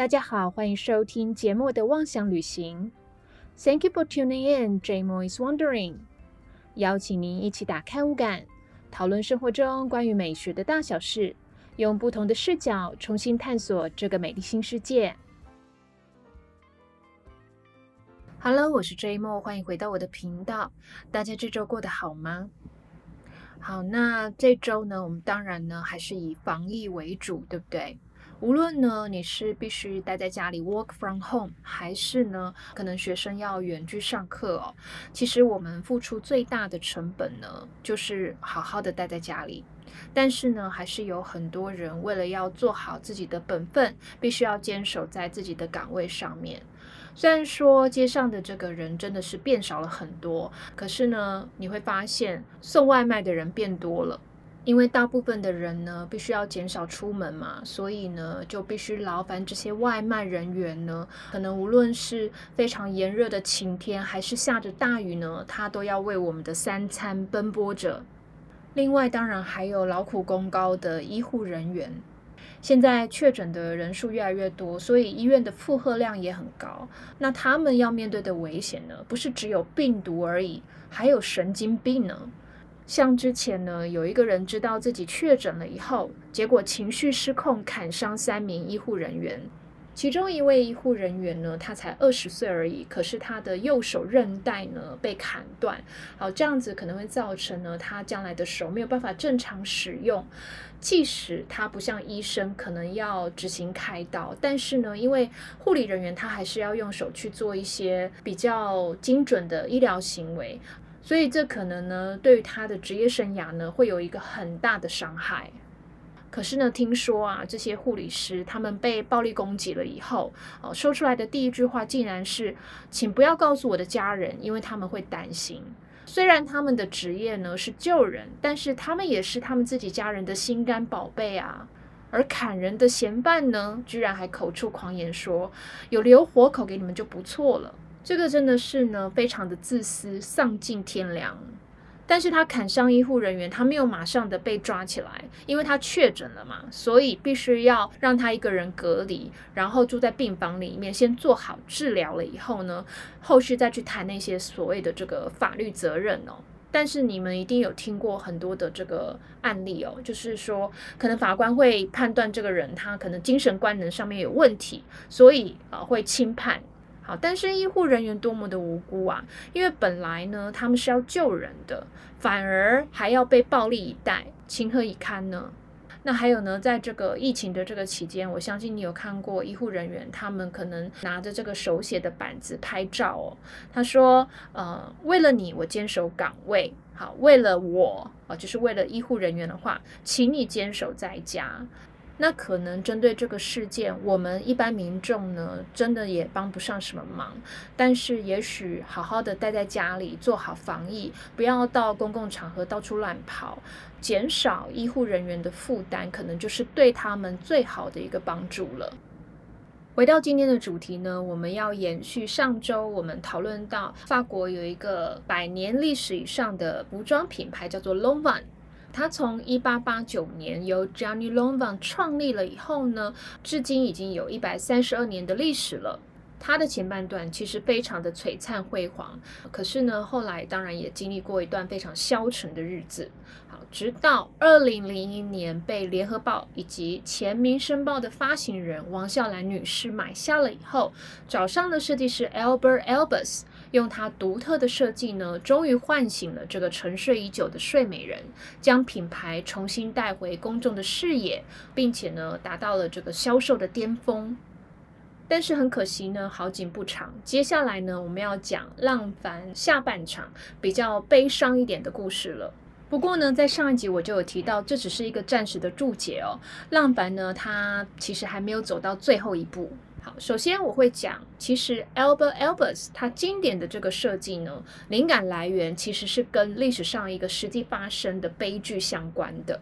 大家好，欢迎收听节目的妄想旅行。Thank you for tuning in. J Mo is wondering. 邀请您一起打开五感，讨论生活中关于美学的大小事，用不同的视角重新探索这个美丽新世界。Hello，我是 J Mo，欢迎回到我的频道。大家这周过得好吗？好，那这周呢，我们当然呢还是以防疫为主，对不对？无论呢你是必须待在家里 work from home，还是呢可能学生要远距上课哦，其实我们付出最大的成本呢，就是好好的待在家里。但是呢，还是有很多人为了要做好自己的本分，必须要坚守在自己的岗位上面。虽然说街上的这个人真的是变少了很多，可是呢，你会发现送外卖的人变多了。因为大部分的人呢，必须要减少出门嘛，所以呢，就必须劳烦这些外卖人员呢，可能无论是非常炎热的晴天，还是下着大雨呢，他都要为我们的三餐奔波着。另外，当然还有劳苦功高的医护人员。现在确诊的人数越来越多，所以医院的负荷量也很高。那他们要面对的危险呢，不是只有病毒而已，还有神经病呢。像之前呢，有一个人知道自己确诊了以后，结果情绪失控，砍伤三名医护人员。其中一位医护人员呢，他才二十岁而已，可是他的右手韧带呢被砍断。好，这样子可能会造成呢，他将来的手没有办法正常使用。即使他不像医生，可能要执行开刀，但是呢，因为护理人员他还是要用手去做一些比较精准的医疗行为。所以这可能呢，对于他的职业生涯呢，会有一个很大的伤害。可是呢，听说啊，这些护理师他们被暴力攻击了以后，哦，说出来的第一句话竟然是：“请不要告诉我的家人，因为他们会担心。”虽然他们的职业呢是救人，但是他们也是他们自己家人的心肝宝贝啊。而砍人的嫌犯呢，居然还口出狂言说：“有留活口给你们就不错了。”这个真的是呢，非常的自私，丧尽天良。但是他砍伤医护人员，他没有马上的被抓起来，因为他确诊了嘛，所以必须要让他一个人隔离，然后住在病房里面，先做好治疗了以后呢，后续再去谈那些所谓的这个法律责任哦。但是你们一定有听过很多的这个案例哦，就是说可能法官会判断这个人他可能精神官能上面有问题，所以啊会轻判。但是医护人员多么的无辜啊！因为本来呢，他们是要救人的，反而还要被暴力以待，情何以堪呢？那还有呢，在这个疫情的这个期间，我相信你有看过医护人员，他们可能拿着这个手写的板子拍照哦。他说：“呃，为了你，我坚守岗位。好，为了我啊，就是为了医护人员的话，请你坚守在家。”那可能针对这个事件，我们一般民众呢，真的也帮不上什么忙。但是，也许好好的待在家里，做好防疫，不要到公共场合到处乱跑，减少医护人员的负担，可能就是对他们最好的一个帮助了。回到今天的主题呢，我们要延续上周我们讨论到，法国有一个百年历史以上的服装品牌，叫做 Lanvin。它从一八八九年由 Johnny Longvan 创立了以后呢，至今已经有一百三十二年的历史了。它的前半段其实非常的璀璨辉煌，可是呢，后来当然也经历过一段非常消沉的日子。好，直到二零零一年被联合报以及前民生报的发行人王笑兰女士买下了以后，找上了设计师 Albert Elbus。用它独特的设计呢，终于唤醒了这个沉睡已久的睡美人，将品牌重新带回公众的视野，并且呢，达到了这个销售的巅峰。但是很可惜呢，好景不长。接下来呢，我们要讲浪凡下半场比较悲伤一点的故事了。不过呢，在上一集我就有提到，这只是一个暂时的注解哦。浪凡呢，他其实还没有走到最后一步。好，首先我会讲，其实 Albert Elbus 他经典的这个设计呢，灵感来源其实是跟历史上一个实际发生的悲剧相关的。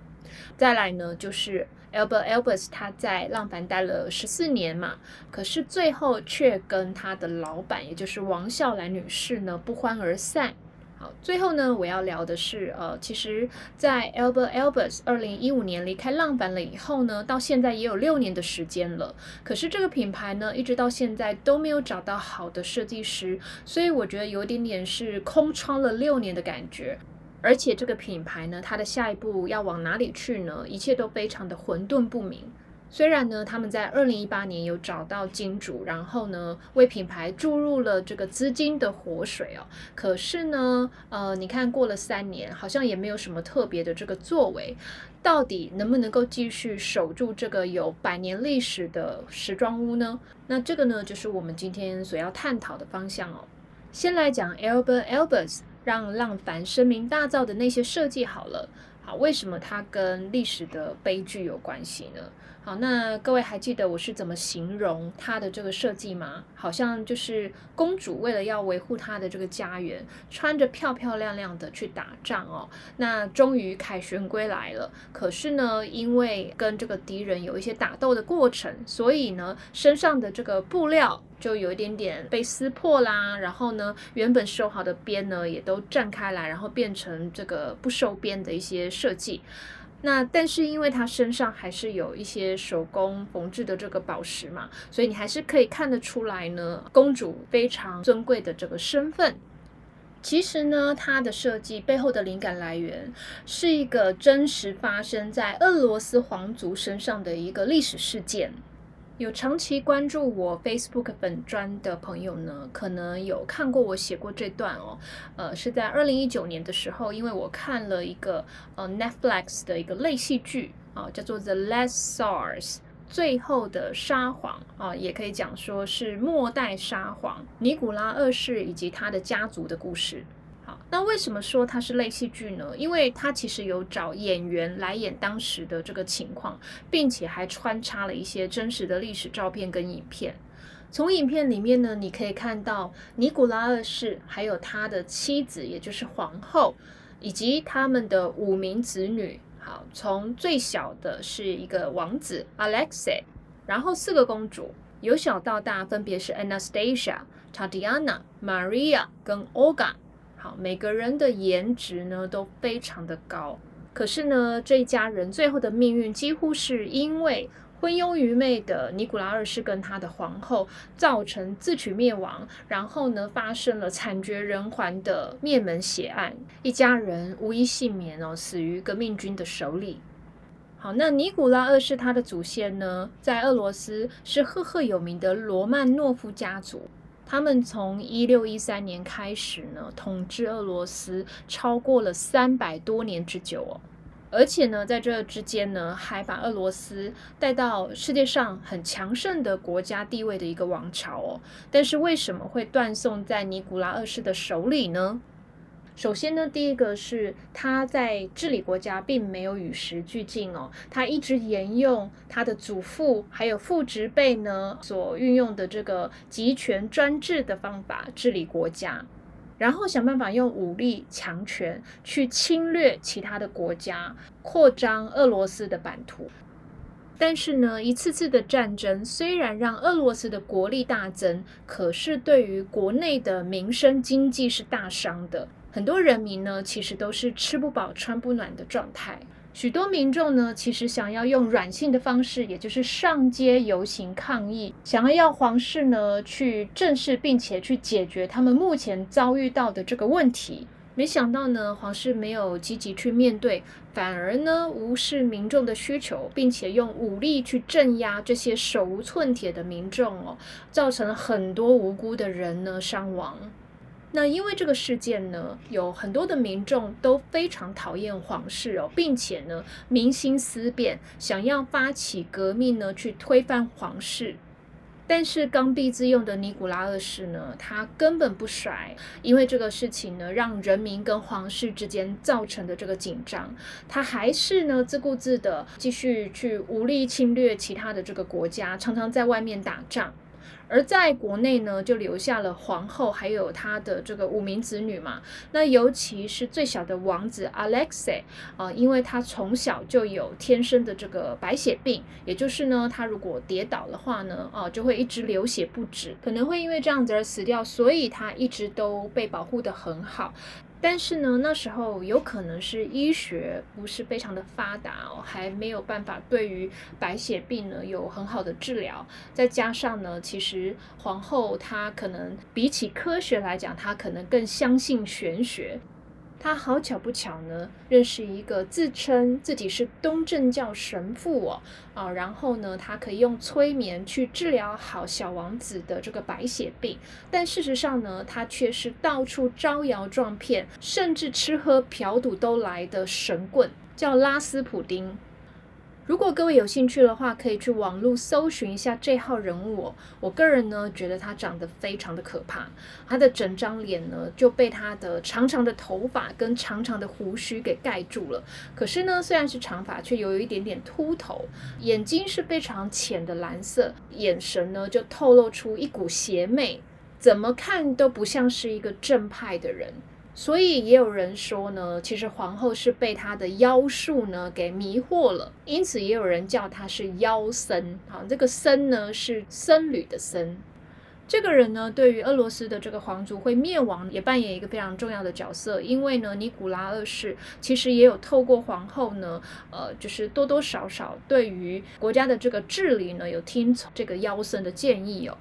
再来呢，就是 Albert Elbus 他在浪凡待了十四年嘛，可是最后却跟他的老板，也就是王笑兰女士呢不欢而散。好，最后呢，我要聊的是，呃，其实，在 Albert Albers 二零一五年离开浪板了以后呢，到现在也有六年的时间了。可是这个品牌呢，一直到现在都没有找到好的设计师，所以我觉得有点点是空窗了六年的感觉。而且这个品牌呢，它的下一步要往哪里去呢？一切都非常的混沌不明。虽然呢，他们在二零一八年有找到金主，然后呢，为品牌注入了这个资金的活水哦，可是呢，呃，你看过了三年，好像也没有什么特别的这个作为，到底能不能够继续守住这个有百年历史的时装屋呢？那这个呢，就是我们今天所要探讨的方向哦。先来讲 Albert Elbers 让浪凡声名大噪的那些设计好了，好，为什么它跟历史的悲剧有关系呢？好，那各位还记得我是怎么形容它的这个设计吗？好像就是公主为了要维护她的这个家园，穿着漂漂亮亮的去打仗哦。那终于凯旋归来了，可是呢，因为跟这个敌人有一些打斗的过程，所以呢，身上的这个布料就有一点点被撕破啦。然后呢，原本收好的边呢，也都绽开来，然后变成这个不收边的一些设计。那但是因为它身上还是有一些手工缝制的这个宝石嘛，所以你还是可以看得出来呢，公主非常尊贵的这个身份。其实呢，它的设计背后的灵感来源是一个真实发生在俄罗斯皇族身上的一个历史事件。有长期关注我 Facebook 本专的朋友呢，可能有看过我写过这段哦。呃，是在二零一九年的时候，因为我看了一个呃 Netflix 的一个类戏剧啊，叫做《The Last Tsars》最后的沙皇啊，也可以讲说是末代沙皇尼古拉二世以及他的家族的故事。那为什么说它是类戏剧呢？因为它其实有找演员来演当时的这个情况，并且还穿插了一些真实的历史照片跟影片。从影片里面呢，你可以看到尼古拉二世还有他的妻子，也就是皇后，以及他们的五名子女。好，从最小的是一个王子 Alexei，然后四个公主，由小到大分别是 Anastasia、Tatiana、Maria 跟 Oga。好，每个人的颜值呢都非常的高，可是呢，这一家人最后的命运几乎是因为昏庸愚昧的尼古拉二世跟他的皇后造成自取灭亡，然后呢，发生了惨绝人寰的灭门血案，一家人无一幸免哦，死于革命军的手里。好，那尼古拉二世他的祖先呢，在俄罗斯是赫赫有名的罗曼诺夫家族。他们从一六一三年开始呢，统治俄罗斯超过了三百多年之久哦，而且呢，在这之间呢，还把俄罗斯带到世界上很强盛的国家地位的一个王朝哦。但是为什么会断送在尼古拉二世的手里呢？首先呢，第一个是他在治理国家并没有与时俱进哦，他一直沿用他的祖父还有父执辈呢所运用的这个集权专制的方法治理国家，然后想办法用武力强权去侵略其他的国家，扩张俄罗斯的版图。但是呢，一次次的战争虽然让俄罗斯的国力大增，可是对于国内的民生经济是大伤的。很多人民呢，其实都是吃不饱穿不暖的状态。许多民众呢，其实想要用软性的方式，也就是上街游行抗议，想要要皇室呢去正视并且去解决他们目前遭遇到的这个问题。没想到呢，皇室没有积极去面对，反而呢无视民众的需求，并且用武力去镇压这些手无寸铁的民众哦，造成了很多无辜的人呢伤亡。那因为这个事件呢，有很多的民众都非常讨厌皇室哦，并且呢，民心思变，想要发起革命呢，去推翻皇室。但是刚愎自用的尼古拉二世呢，他根本不甩，因为这个事情呢，让人民跟皇室之间造成的这个紧张，他还是呢自顾自的继续去武力侵略其他的这个国家，常常在外面打仗。而在国内呢，就留下了皇后，还有他的这个五名子女嘛。那尤其是最小的王子 Alexei 啊，因为他从小就有天生的这个白血病，也就是呢，他如果跌倒的话呢，呃，就会一直流血不止，可能会因为这样子而死掉。所以他一直都被保护的很好。但是呢，那时候有可能是医学不是非常的发达哦，还没有办法对于白血病呢有很好的治疗。再加上呢，其实皇后她可能比起科学来讲，她可能更相信玄学。他好巧不巧呢，认识一个自称自己是东正教神父哦，啊，然后呢，他可以用催眠去治疗好小王子的这个白血病，但事实上呢，他却是到处招摇撞骗，甚至吃喝嫖赌都来的神棍，叫拉斯普丁。如果各位有兴趣的话，可以去网络搜寻一下这号人物。我个人呢，觉得他长得非常的可怕。他的整张脸呢，就被他的长长的头发跟长长的胡须给盖住了。可是呢，虽然是长发，却有一点点秃头。眼睛是非常浅的蓝色，眼神呢就透露出一股邪魅，怎么看都不像是一个正派的人。所以也有人说呢，其实皇后是被她的妖术呢给迷惑了，因此也有人叫她是妖僧。好，这个僧呢是僧侣的僧。这个人呢，对于俄罗斯的这个皇族会灭亡也扮演一个非常重要的角色，因为呢，尼古拉二世其实也有透过皇后呢，呃，就是多多少少对于国家的这个治理呢，有听从这个妖僧的建议哦。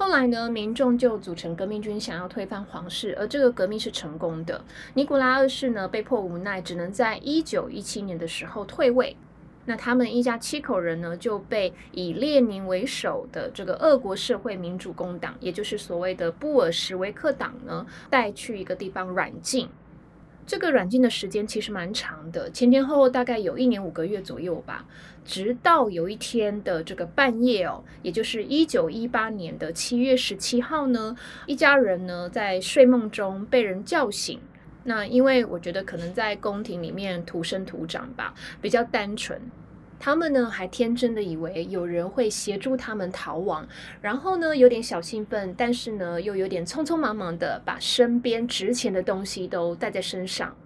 后来呢，民众就组成革命军，想要推翻皇室，而这个革命是成功的。尼古拉二世呢，被迫无奈，只能在一九一七年的时候退位。那他们一家七口人呢，就被以列宁为首的这个俄国社会民主工党，也就是所谓的布尔什维克党呢，带去一个地方软禁。这个软禁的时间其实蛮长的，前前后后大概有一年五个月左右吧。直到有一天的这个半夜哦，也就是一九一八年的七月十七号呢，一家人呢在睡梦中被人叫醒。那因为我觉得可能在宫廷里面土生土长吧，比较单纯。他们呢还天真的以为有人会协助他们逃亡，然后呢有点小兴奋，但是呢又有点匆匆忙忙的把身边值钱的东西都带在身上。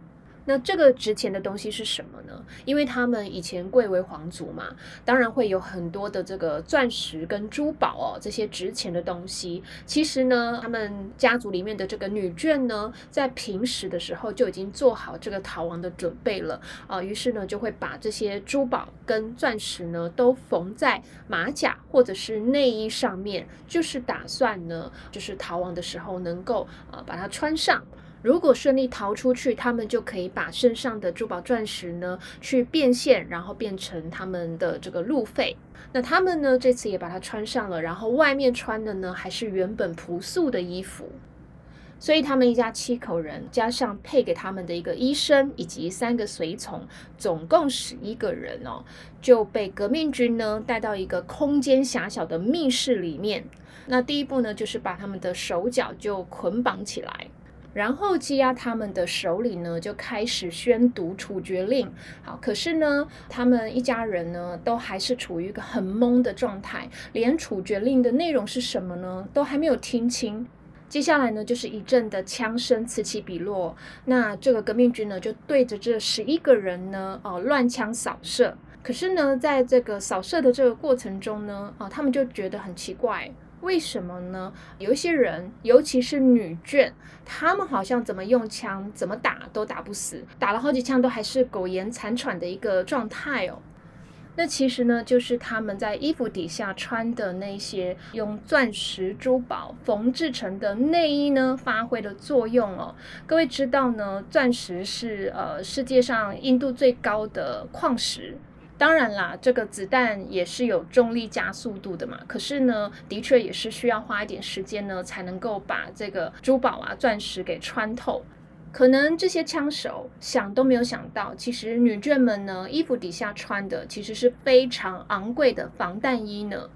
那这个值钱的东西是什么呢？因为他们以前贵为皇族嘛，当然会有很多的这个钻石跟珠宝哦，这些值钱的东西。其实呢，他们家族里面的这个女眷呢，在平时的时候就已经做好这个逃亡的准备了啊，于是呢，就会把这些珠宝跟钻石呢，都缝在马甲或者是内衣上面，就是打算呢，就是逃亡的时候能够呃把它穿上。如果顺利逃出去，他们就可以把身上的珠宝钻石呢去变现，然后变成他们的这个路费。那他们呢这次也把它穿上了，然后外面穿的呢还是原本朴素的衣服。所以他们一家七口人，加上配给他们的一个医生以及三个随从，总共十一个人哦，就被革命军呢带到一个空间狭小的密室里面。那第一步呢，就是把他们的手脚就捆绑起来。然后羁押他们的首领呢，就开始宣读处决令。好，可是呢，他们一家人呢，都还是处于一个很懵的状态，连处决令的内容是什么呢，都还没有听清。接下来呢，就是一阵的枪声此起彼落。那这个革命军呢，就对着这十一个人呢，哦，乱枪扫射。可是呢，在这个扫射的这个过程中呢，啊，他们就觉得很奇怪。为什么呢？有一些人，尤其是女眷，他们好像怎么用枪、怎么打都打不死，打了好几枪都还是苟延残喘的一个状态哦。那其实呢，就是他们在衣服底下穿的那些用钻石珠宝缝制成的内衣呢，发挥了作用哦。各位知道呢，钻石是呃世界上硬度最高的矿石。当然啦，这个子弹也是有重力加速度的嘛。可是呢，的确也是需要花一点时间呢，才能够把这个珠宝啊、钻石给穿透。可能这些枪手想都没有想到，其实女眷们呢，衣服底下穿的其实是非常昂贵的防弹衣呢。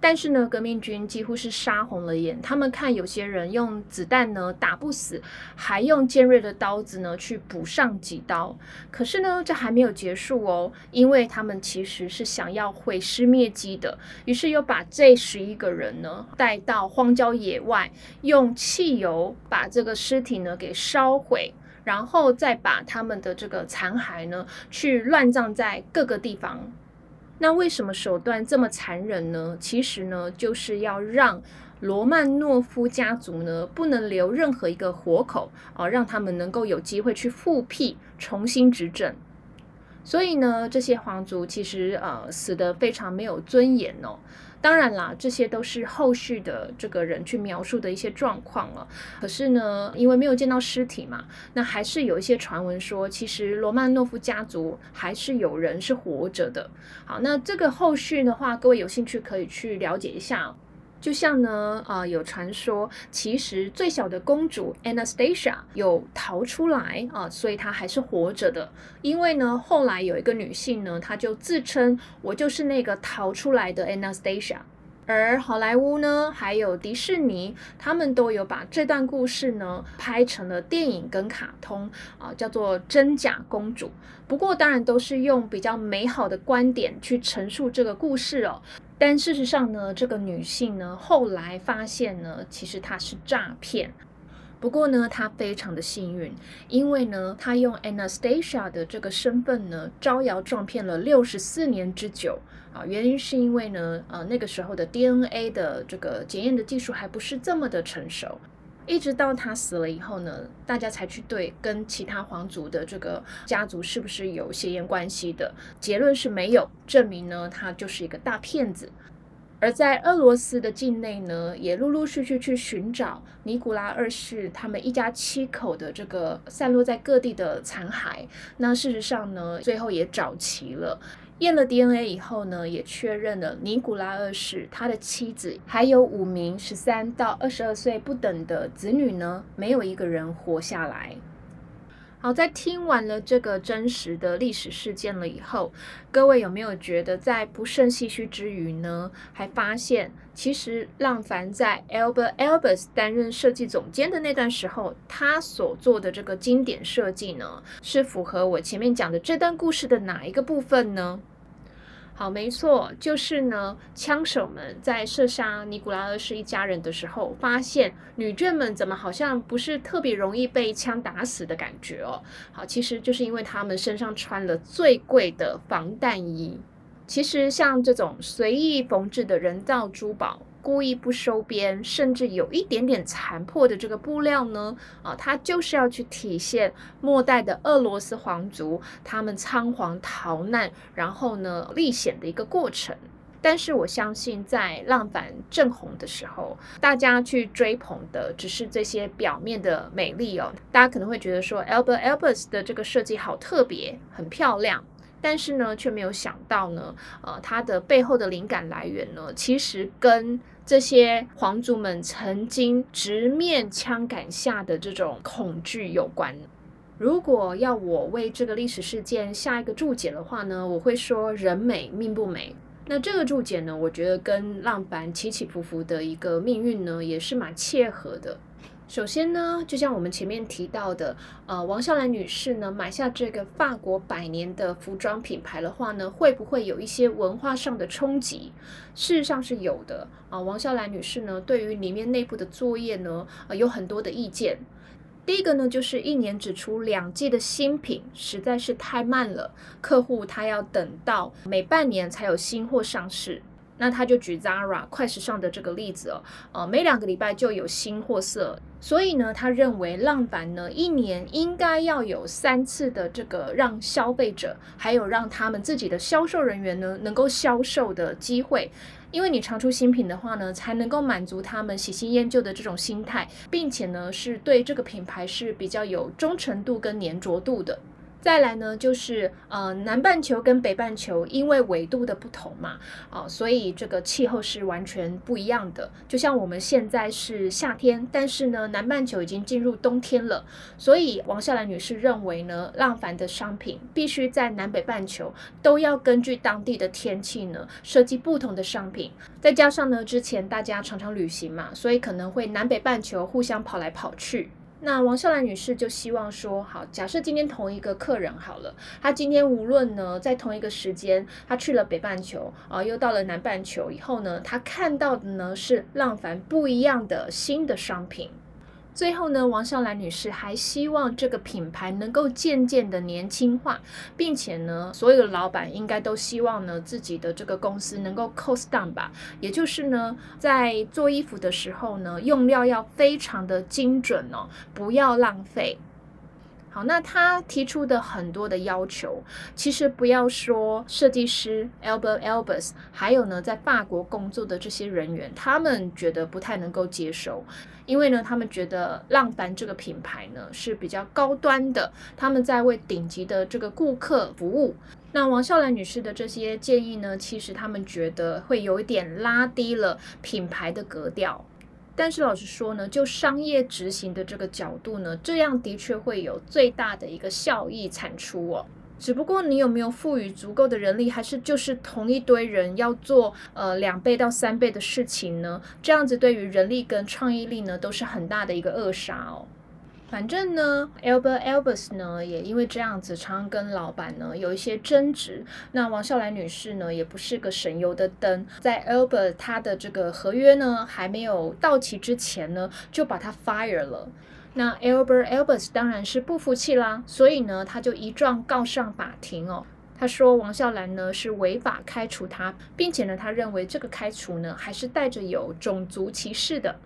但是呢，革命军几乎是杀红了眼。他们看有些人用子弹呢打不死，还用尖锐的刀子呢去补上几刀。可是呢，这还没有结束哦，因为他们其实是想要毁尸灭迹的。于是又把这十一个人呢带到荒郊野外，用汽油把这个尸体呢给烧毁，然后再把他们的这个残骸呢去乱葬在各个地方。那为什么手段这么残忍呢？其实呢，就是要让罗曼诺夫家族呢不能留任何一个活口啊，让他们能够有机会去复辟、重新执政。所以呢，这些皇族其实呃死得非常没有尊严哦。当然啦，这些都是后续的这个人去描述的一些状况了。可是呢，因为没有见到尸体嘛，那还是有一些传闻说，其实罗曼诺夫家族还是有人是活着的。好，那这个后续的话，各位有兴趣可以去了解一下。就像呢，啊，有传说，其实最小的公主 Anastasia 有逃出来啊，所以她还是活着的。因为呢，后来有一个女性呢，她就自称我就是那个逃出来的 Anastasia。而好莱坞呢，还有迪士尼，他们都有把这段故事呢拍成了电影跟卡通啊，叫做《真假公主》。不过当然都是用比较美好的观点去陈述这个故事哦。但事实上呢，这个女性呢，后来发现呢，其实她是诈骗。不过呢，他非常的幸运，因为呢，他用 Anastasia 的这个身份呢，招摇撞骗了六十四年之久啊。原因是因为呢，呃，那个时候的 DNA 的这个检验的技术还不是这么的成熟。一直到他死了以后呢，大家才去对跟其他皇族的这个家族是不是有血缘关系的结论是没有，证明呢他就是一个大骗子。而在俄罗斯的境内呢，也陆陆续续去寻找尼古拉二世他们一家七口的这个散落在各地的残骸。那事实上呢，最后也找齐了。验了 DNA 以后呢，也确认了尼古拉二世他的妻子还有五名十三到二十二岁不等的子女呢，没有一个人活下来。好，在听完了这个真实的历史事件了以后，各位有没有觉得在不胜唏嘘之余呢，还发现其实浪凡在 Albert Elbers 担任设计总监的那段时候，他所做的这个经典设计呢，是符合我前面讲的这段故事的哪一个部分呢？好，没错，就是呢，枪手们在射杀尼古拉二世一家人的时候，发现女眷们怎么好像不是特别容易被枪打死的感觉哦。好，其实就是因为他们身上穿了最贵的防弹衣。其实像这种随意缝制的人造珠宝。故意不收边，甚至有一点点残破的这个布料呢，啊，它就是要去体现末代的俄罗斯皇族他们仓皇逃难，然后呢历险的一个过程。但是我相信，在浪凡正红的时候，大家去追捧的只是这些表面的美丽哦。大家可能会觉得说，Albert Albus 的这个设计好特别，很漂亮。但是呢，却没有想到呢，呃，它的背后的灵感来源呢，其实跟这些皇族们曾经直面枪杆下的这种恐惧有关。如果要我为这个历史事件下一个注解的话呢，我会说人美命不美。那这个注解呢，我觉得跟浪凡起起伏伏的一个命运呢，也是蛮切合的。首先呢，就像我们前面提到的，呃，王笑兰女士呢买下这个法国百年的服装品牌的话呢，会不会有一些文化上的冲击？事实上是有的啊。王笑兰女士呢，对于里面内部的作业呢，呃，有很多的意见。第一个呢，就是一年只出两季的新品，实在是太慢了，客户他要等到每半年才有新货上市。那他就举 Zara 快时尚的这个例子哦，呃，每两个礼拜就有新货色，所以呢，他认为浪凡呢一年应该要有三次的这个让消费者还有让他们自己的销售人员呢能够销售的机会，因为你常出新品的话呢，才能够满足他们喜新厌旧的这种心态，并且呢是对这个品牌是比较有忠诚度跟粘着度的。再来呢，就是呃南半球跟北半球因为纬度的不同嘛，啊，所以这个气候是完全不一样的。就像我们现在是夏天，但是呢南半球已经进入冬天了，所以王笑兰女士认为呢，浪凡的商品必须在南北半球都要根据当地的天气呢设计不同的商品。再加上呢，之前大家常常旅行嘛，所以可能会南北半球互相跑来跑去。那王秀兰女士就希望说，好，假设今天同一个客人好了，他今天无论呢在同一个时间，他去了北半球啊，又到了南半球以后呢，他看到的呢是浪凡不一样的新的商品。最后呢，王笑兰女士还希望这个品牌能够渐渐的年轻化，并且呢，所有的老板应该都希望呢，自己的这个公司能够 cost down 吧，也就是呢，在做衣服的时候呢，用料要非常的精准哦，不要浪费。好，那他提出的很多的要求，其实不要说设计师 Albert Elbers，还有呢，在法国工作的这些人员，他们觉得不太能够接受，因为呢，他们觉得浪凡这个品牌呢是比较高端的，他们在为顶级的这个顾客服务。那王笑兰女士的这些建议呢，其实他们觉得会有一点拉低了品牌的格调。但是老实说呢，就商业执行的这个角度呢，这样的确会有最大的一个效益产出哦。只不过你有没有赋予足够的人力，还是就是同一堆人要做呃两倍到三倍的事情呢？这样子对于人力跟创意力呢，都是很大的一个扼杀哦。反正呢，Albert Elbers 呢也因为这样子，常常跟老板呢有一些争执。那王笑兰女士呢也不是个省油的灯，在 Albert 他的这个合约呢还没有到期之前呢，就把他 fire 了。那 Albert Elbers 当然是不服气啦，所以呢他就一状告上法庭哦。他说王笑兰呢是违法开除他，并且呢他认为这个开除呢还是带着有种族歧视的。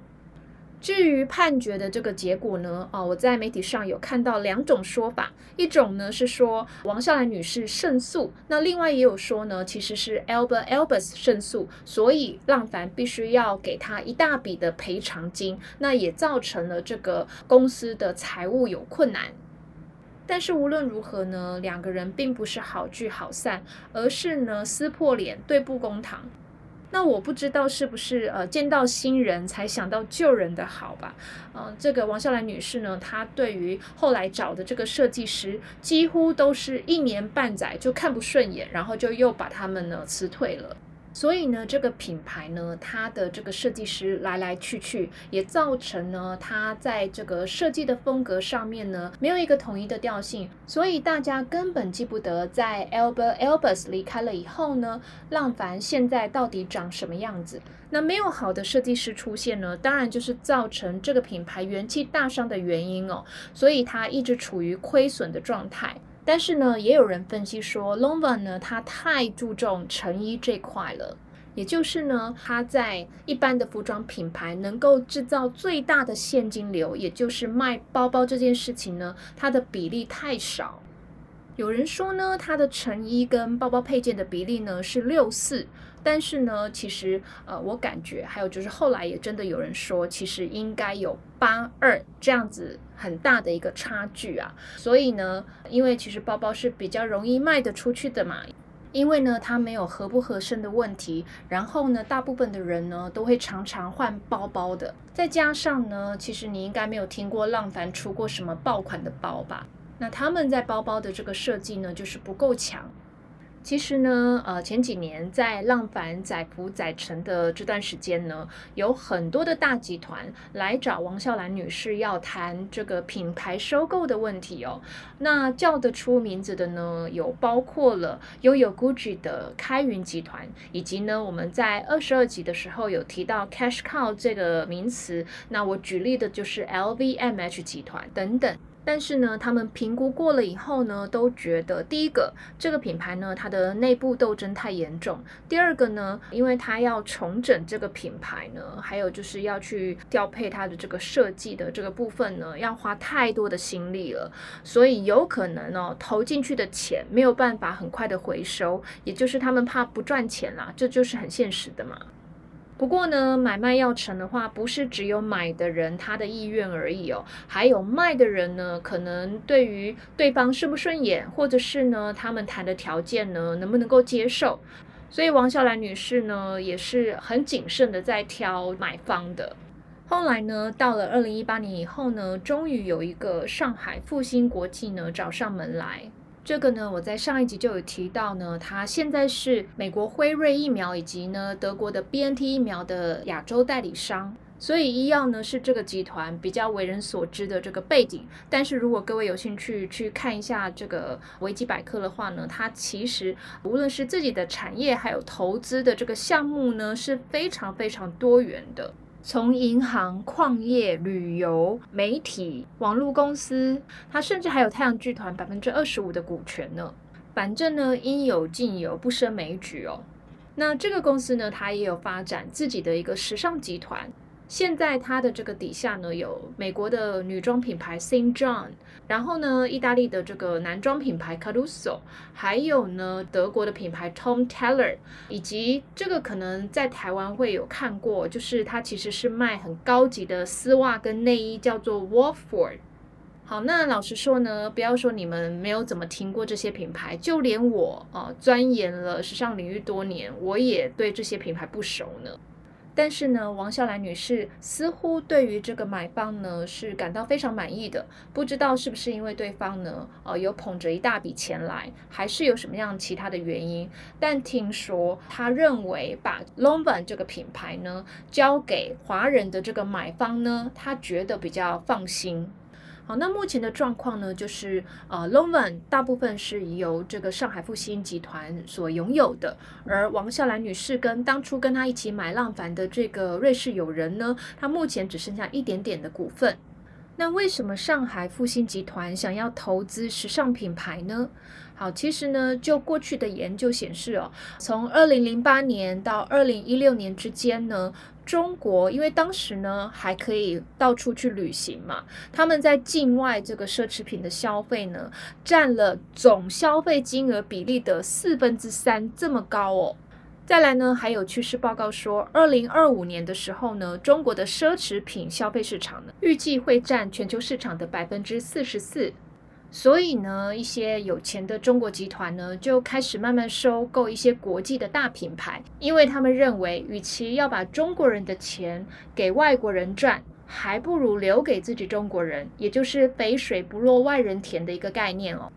至于判决的这个结果呢？哦，我在媒体上有看到两种说法，一种呢是说王笑兰女士胜诉，那另外也有说呢，其实是 Albert Elbers 胜诉，所以浪凡必须要给他一大笔的赔偿金，那也造成了这个公司的财务有困难。但是无论如何呢，两个人并不是好聚好散，而是呢撕破脸，对簿公堂。那我不知道是不是呃见到新人才想到旧人的好吧？嗯，这个王笑兰女士呢，她对于后来找的这个设计师，几乎都是一年半载就看不顺眼，然后就又把他们呢辞退了。所以呢，这个品牌呢，它的这个设计师来来去去，也造成呢，它在这个设计的风格上面呢，没有一个统一的调性。所以大家根本记不得，在 Albert Elbers 离开了以后呢，浪凡现在到底长什么样子？那没有好的设计师出现呢，当然就是造成这个品牌元气大伤的原因哦。所以它一直处于亏损的状态。但是呢，也有人分析说 l o n v a n 呢，它太注重成衣这块了，也就是呢，它在一般的服装品牌能够制造最大的现金流，也就是卖包包这件事情呢，它的比例太少。有人说呢，它的成衣跟包包配件的比例呢是六四，但是呢，其实呃，我感觉还有就是后来也真的有人说，其实应该有八二这样子很大的一个差距啊。所以呢，因为其实包包是比较容易卖得出去的嘛，因为呢它没有合不合身的问题，然后呢，大部分的人呢都会常常换包包的，再加上呢，其实你应该没有听过浪凡出过什么爆款的包吧？那他们在包包的这个设计呢，就是不够强。其实呢，呃，前几年在浪凡载浮载沉的这段时间呢，有很多的大集团来找王笑兰女士要谈这个品牌收购的问题哦。那叫得出名字的呢，有包括了拥有 Gucci 的开云集团，以及呢，我们在二十二集的时候有提到 Cash Cow 这个名词。那我举例的就是 LVMH 集团等等。但是呢，他们评估过了以后呢，都觉得第一个这个品牌呢，它的内部斗争太严重；第二个呢，因为它要重整这个品牌呢，还有就是要去调配它的这个设计的这个部分呢，要花太多的心力了，所以有可能哦，投进去的钱没有办法很快的回收，也就是他们怕不赚钱啦，这就是很现实的嘛。不过呢，买卖要成的话，不是只有买的人他的意愿而已哦，还有卖的人呢，可能对于对方顺不顺眼，或者是呢，他们谈的条件呢，能不能够接受？所以王笑兰女士呢，也是很谨慎的在挑买方的。后来呢，到了二零一八年以后呢，终于有一个上海复兴国际呢找上门来。这个呢，我在上一集就有提到呢，它现在是美国辉瑞疫苗以及呢德国的 BNT 疫苗的亚洲代理商，所以医药呢是这个集团比较为人所知的这个背景。但是如果各位有兴趣去看一下这个维基百科的话呢，它其实无论是自己的产业还有投资的这个项目呢是非常非常多元的。从银行、矿业、旅游、媒体、网络公司，它甚至还有太阳剧团百分之二十五的股权呢。反正呢，应有尽有，不胜枚举哦。那这个公司呢，它也有发展自己的一个时尚集团。现在它的这个底下呢，有美国的女装品牌 s i n t John，然后呢，意大利的这个男装品牌 Caruso，还有呢，德国的品牌 Tom Taylor，以及这个可能在台湾会有看过，就是它其实是卖很高级的丝袜跟内衣，叫做 Wolford。好，那老实说呢，不要说你们没有怎么听过这些品牌，就连我啊，钻研了时尚领域多年，我也对这些品牌不熟呢。但是呢，王笑兰女士似乎对于这个买方呢是感到非常满意的。不知道是不是因为对方呢，呃，有捧着一大笔钱来，还是有什么样其他的原因？但听说她认为把 Longvan 这个品牌呢交给华人的这个买方呢，她觉得比较放心。好，那目前的状况呢，就是呃 lovan 大部分是由这个上海复兴集团所拥有的，而王笑兰女士跟当初跟她一起买浪凡的这个瑞士友人呢，她目前只剩下一点点的股份。那为什么上海复兴集团想要投资时尚品牌呢？好，其实呢，就过去的研究显示哦，从二零零八年到二零一六年之间呢。中国因为当时呢还可以到处去旅行嘛，他们在境外这个奢侈品的消费呢，占了总消费金额比例的四分之三，这么高哦。再来呢，还有趋势报告说，二零二五年的时候呢，中国的奢侈品消费市场呢，预计会占全球市场的百分之四十四。所以呢，一些有钱的中国集团呢，就开始慢慢收购一些国际的大品牌，因为他们认为，与其要把中国人的钱给外国人赚，还不如留给自己中国人，也就是“肥水不落外人田”的一个概念哦。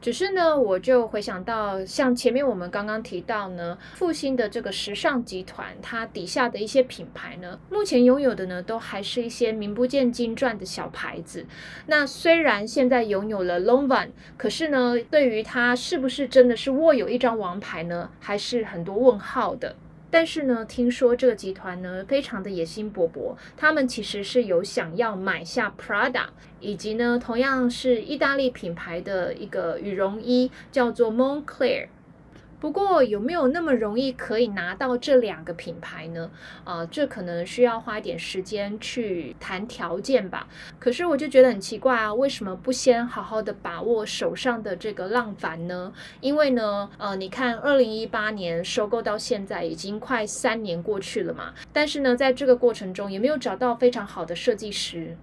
只是呢，我就回想到，像前面我们刚刚提到呢，复兴的这个时尚集团，它底下的一些品牌呢，目前拥有的呢，都还是一些名不见经传的小牌子。那虽然现在拥有了 Longvan，可是呢，对于它是不是真的是握有一张王牌呢，还是很多问号的。但是呢，听说这个集团呢非常的野心勃勃，他们其实是有想要买下 Prada，以及呢同样是意大利品牌的一个羽绒衣，叫做 Moncler。不过有没有那么容易可以拿到这两个品牌呢？啊，这可能需要花一点时间去谈条件吧。可是我就觉得很奇怪啊，为什么不先好好的把握手上的这个浪凡呢？因为呢，呃，你看二零一八年收购到现在已经快三年过去了嘛，但是呢，在这个过程中也没有找到非常好的设计师。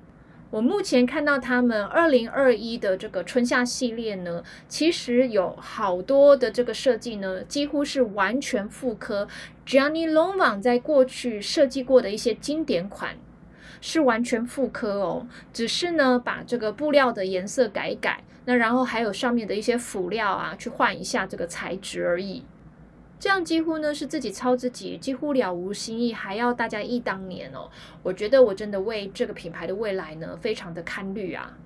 我目前看到他们二零二一的这个春夏系列呢，其实有好多的这个设计呢，几乎是完全复刻 Gianni Longvan 在过去设计过的一些经典款，是完全复刻哦。只是呢，把这个布料的颜色改一改，那然后还有上面的一些辅料啊，去换一下这个材质而已。这样几乎呢是自己抄自己，几乎了无新意，还要大家忆当年哦。我觉得我真的为这个品牌的未来呢非常的堪虑啊。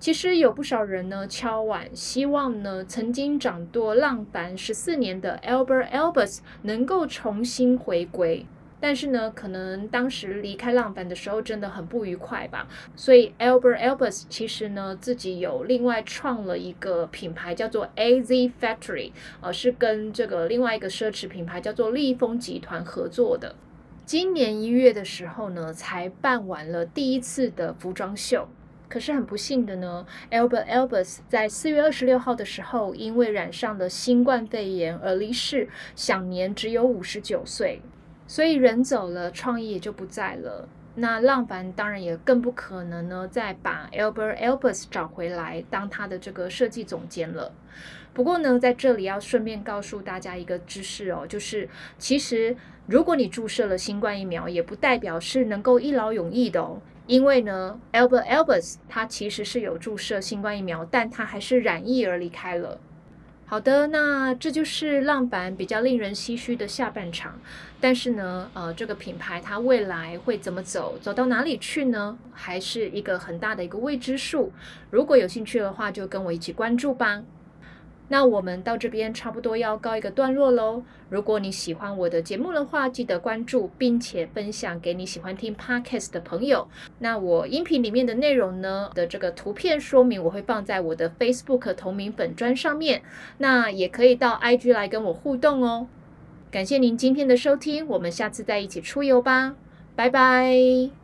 其实有不少人呢敲碗，希望呢曾经掌舵浪凡十四年的 Albert Albus 能够重新回归。但是呢，可能当时离开浪凡的时候真的很不愉快吧，所以 Albert Elbus 其实呢自己有另外创了一个品牌叫做 AZ Factory，呃，是跟这个另外一个奢侈品牌叫做利丰集团合作的。今年一月的时候呢，才办完了第一次的服装秀。可是很不幸的呢，Albert Elbus 在四月二十六号的时候，因为染上了新冠肺炎而离世，享年只有五十九岁。所以人走了，创意也就不在了。那浪凡当然也更不可能呢，再把 Albert Elbus 找回来当他的这个设计总监了。不过呢，在这里要顺便告诉大家一个知识哦，就是其实如果你注射了新冠疫苗，也不代表是能够一劳永逸的哦。因为呢，Albert Elbus 他其实是有注射新冠疫苗，但他还是染疫而离开了。好的，那这就是浪板比较令人唏嘘的下半场。但是呢，呃，这个品牌它未来会怎么走，走到哪里去呢？还是一个很大的一个未知数。如果有兴趣的话，就跟我一起关注吧。那我们到这边差不多要告一个段落喽。如果你喜欢我的节目的话，记得关注并且分享给你喜欢听 podcast 的朋友。那我音频里面的内容呢的这个图片说明，我会放在我的 Facebook 同名粉砖上面。那也可以到 IG 来跟我互动哦。感谢您今天的收听，我们下次再一起出游吧，拜拜。